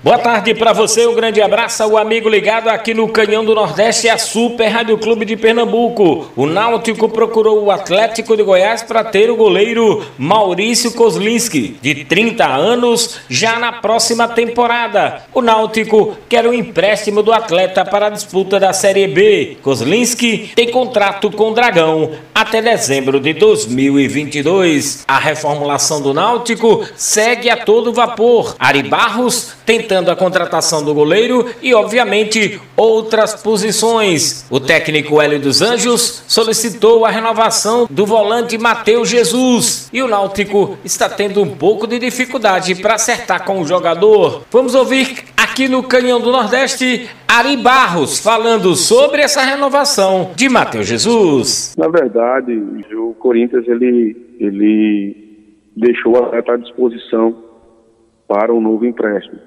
Boa tarde para você, um grande abraço ao amigo ligado aqui no Canhão do Nordeste, a Super Rádio Clube de Pernambuco. O Náutico procurou o Atlético de Goiás para ter o goleiro Maurício Kozlinski, de 30 anos, já na próxima temporada. O Náutico quer o um empréstimo do atleta para a disputa da Série B. Kozlinski tem contrato com o Dragão até dezembro de 2022. A reformulação do Náutico segue a todo vapor. Ari Barros tentando a contratação do goleiro e, obviamente, outras posições. O técnico Hélio dos Anjos solicitou a renovação do volante Matheus Jesus e o Náutico está tendo um pouco de dificuldade para acertar com o jogador. Vamos ouvir aqui no Canhão do Nordeste Ari Barros falando sobre essa renovação de Matheus Jesus. Na verdade, o Corinthians ele, ele deixou a à disposição para um novo empréstimo.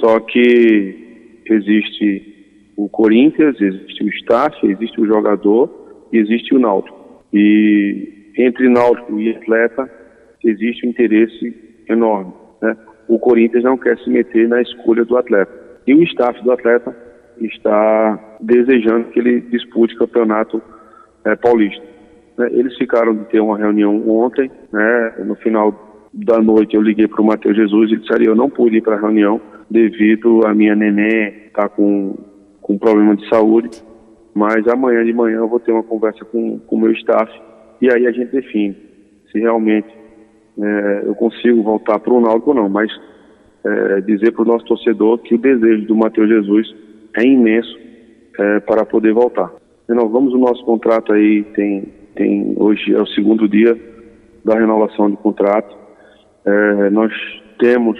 Só que existe o Corinthians, existe o staff, existe o jogador e existe o Náutico. E entre Náutico e atleta existe um interesse enorme. Né? O Corinthians não quer se meter na escolha do atleta. E o staff do atleta está desejando que ele dispute o campeonato é, paulista. Né? Eles ficaram de ter uma reunião ontem, né? no final da noite eu liguei para o Matheus Jesus e disse, eu não pude ir para a reunião devido a minha neném estar tá com, com problema de saúde, mas amanhã de manhã eu vou ter uma conversa com o meu staff e aí a gente define se realmente é, eu consigo voltar para o Náutico ou não, mas é, dizer para o nosso torcedor que o desejo do Matheus Jesus é imenso é, para poder voltar. Renovamos o nosso contrato aí, tem, tem hoje é o segundo dia da renovação do contrato. É, nós temos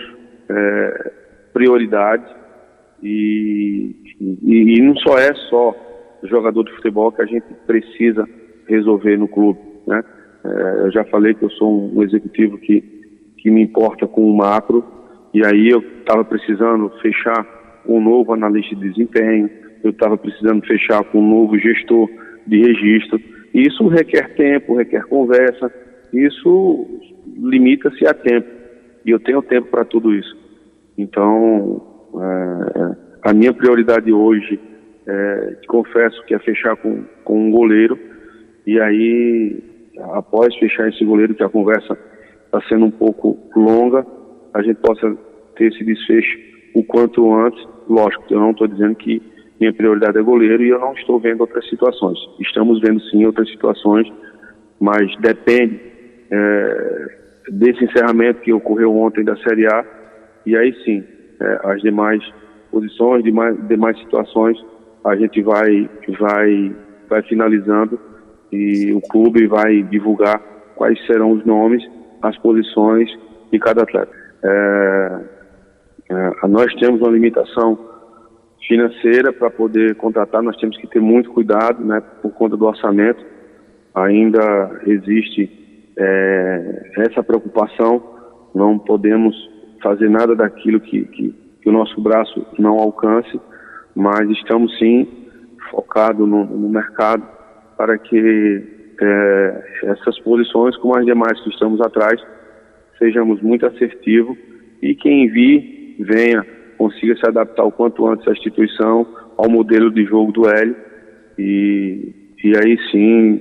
é, prioridade e, e, e, não só é só jogador de futebol que a gente precisa resolver no clube, né? É, eu já falei que eu sou um executivo que, que me importa com o macro e aí eu estava precisando fechar um novo analista de desempenho, eu estava precisando fechar com um novo gestor de registro. Isso requer tempo, requer conversa, isso limita-se a tempo e eu tenho tempo para tudo isso. Então, é, a minha prioridade hoje, é, confesso que é fechar com, com um goleiro, e aí, após fechar esse goleiro, que a conversa está sendo um pouco longa, a gente possa ter esse desfecho o quanto antes. Lógico, eu não estou dizendo que minha prioridade é goleiro e eu não estou vendo outras situações. Estamos vendo sim outras situações, mas depende é, desse encerramento que ocorreu ontem da Série A e aí sim, é, as demais posições, demais, demais situações, a gente vai, vai, vai finalizando e o clube vai divulgar quais serão os nomes, as posições de cada atleta. É, é, nós temos uma limitação financeira para poder contratar, nós temos que ter muito cuidado, né, por conta do orçamento. Ainda existe é, essa preocupação, não podemos fazer nada daquilo que, que, que o nosso braço não alcance, mas estamos sim focados no, no mercado para que é, essas posições, como as demais que estamos atrás, sejamos muito assertivos e quem vir, venha, consiga se adaptar o quanto antes à instituição, ao modelo de jogo do Hélio e, e aí sim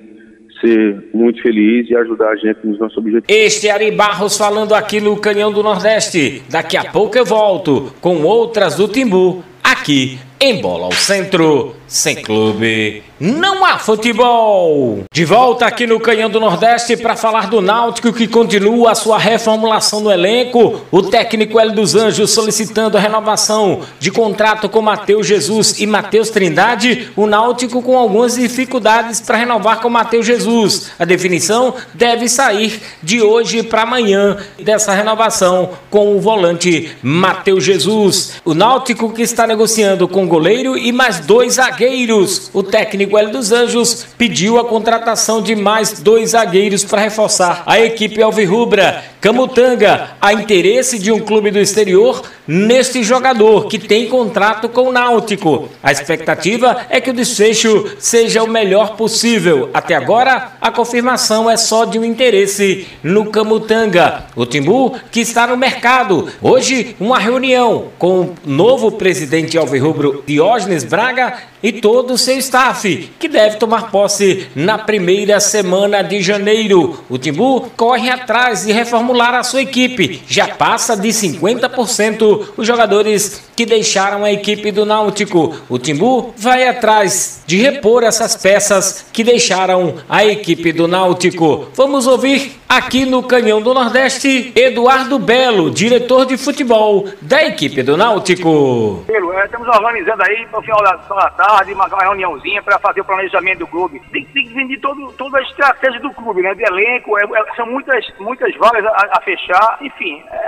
ser muito feliz e ajudar a gente nos nossos objetivos. Este é Ari Barros falando aqui no Canhão do Nordeste. Daqui a pouco eu volto com outras do Timbu aqui em Bola ao Centro. Sem clube, não há futebol. De volta aqui no Canhão do Nordeste para falar do Náutico que continua a sua reformulação no elenco. O técnico Hélio dos Anjos solicitando a renovação de contrato com Matheus Jesus e Matheus Trindade. O Náutico com algumas dificuldades para renovar com Matheus Jesus. A definição deve sair de hoje para amanhã dessa renovação com o volante Matheus Jesus. O Náutico que está negociando com goleiro e mais dois zagueiros zagueiros. O técnico Hélio dos Anjos pediu a contratação de mais dois zagueiros para reforçar a equipe alvirrubra. Camutanga, a interesse de um clube do exterior, neste jogador que tem contrato com o Náutico. A expectativa é que o desfecho seja o melhor possível. Até agora, a confirmação é só de um interesse no Camutanga. O Timbu, que está no mercado. Hoje, uma reunião com o novo presidente Alvirrubro Diógenes Braga e todo o seu staff, que deve tomar posse na primeira semana de janeiro. O Timbu corre atrás de reformular a sua equipe. Já passa de 50% os jogadores que deixaram a equipe do Náutico. O Timbu vai atrás de repor essas peças que deixaram a equipe do Náutico. Vamos ouvir aqui no Canhão do Nordeste Eduardo Belo, diretor de futebol da equipe do Náutico. É, estamos organizando aí para o final da tarde, uma reuniãozinha para fazer o planejamento do clube. Tem, tem que vender todo, toda a estratégia do clube, né? De elenco, é, é, são muitas, muitas vagas a, a fechar, enfim. É,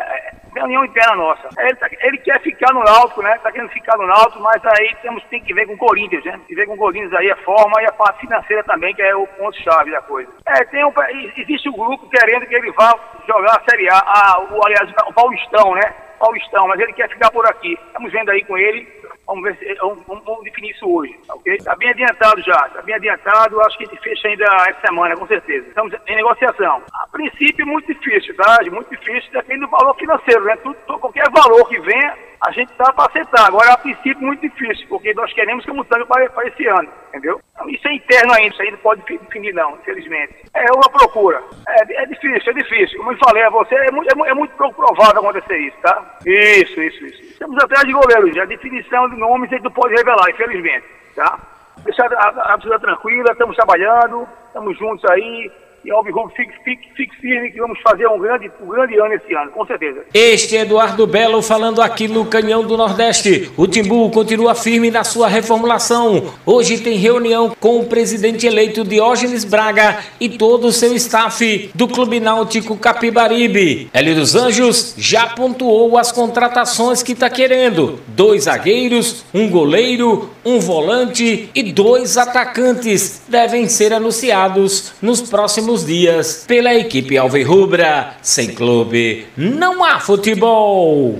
reunião interna nossa. Ele, tá, ele, quer ficar no Náutico, né? Tá querendo ficar no Náutico, mas aí temos, tem que ver com o Corinthians, né? Tem que ver com o Corinthians aí a forma e a parte financeira também, que é o ponto-chave da coisa. É, tem um, existe um grupo querendo que ele vá jogar a Série A, a o, aliás, o Paulistão, né? Paulistão, mas ele quer ficar por aqui. Estamos vendo aí com ele Vamos, ver se, vamos, vamos, definir isso hoje, ok? Está bem adiantado já, está bem adiantado, acho que a gente fecha ainda essa semana, com certeza. Estamos em negociação. Princípio, muito difícil, tá? Muito difícil, depende do valor financeiro, né? Tudo, qualquer valor que venha, a gente está para aceitar. Agora, a princípio, muito difícil, porque nós queremos que o Mutango para, para esse ano, entendeu? Isso é interno ainda, isso aí não pode definir, não, infelizmente. É uma procura. É, é difícil, é difícil. Como eu falei a você, é muito, é muito provável acontecer isso, tá? Isso, isso, isso. Estamos atrás de goleiros, a definição de nomes a gente não pode revelar, infelizmente, tá? Deixar a, a, a tranquila, estamos trabalhando, estamos juntos aí, e Alvirrubro fique, fique, fique firme que vamos fazer um grande, um grande ano esse ano, com certeza. Este é Eduardo Belo falando aqui no Canhão do Nordeste. O Timbu continua firme na sua reformulação. Hoje tem reunião com o presidente eleito Diógenes Braga e todo o seu staff do Clube Náutico Capibaribe. Hélio dos Anjos já pontuou as contratações que está querendo: dois zagueiros, um goleiro, um volante e dois atacantes devem ser anunciados nos próximos dias pela equipe Alvirrubra. Sem clube, não há futebol.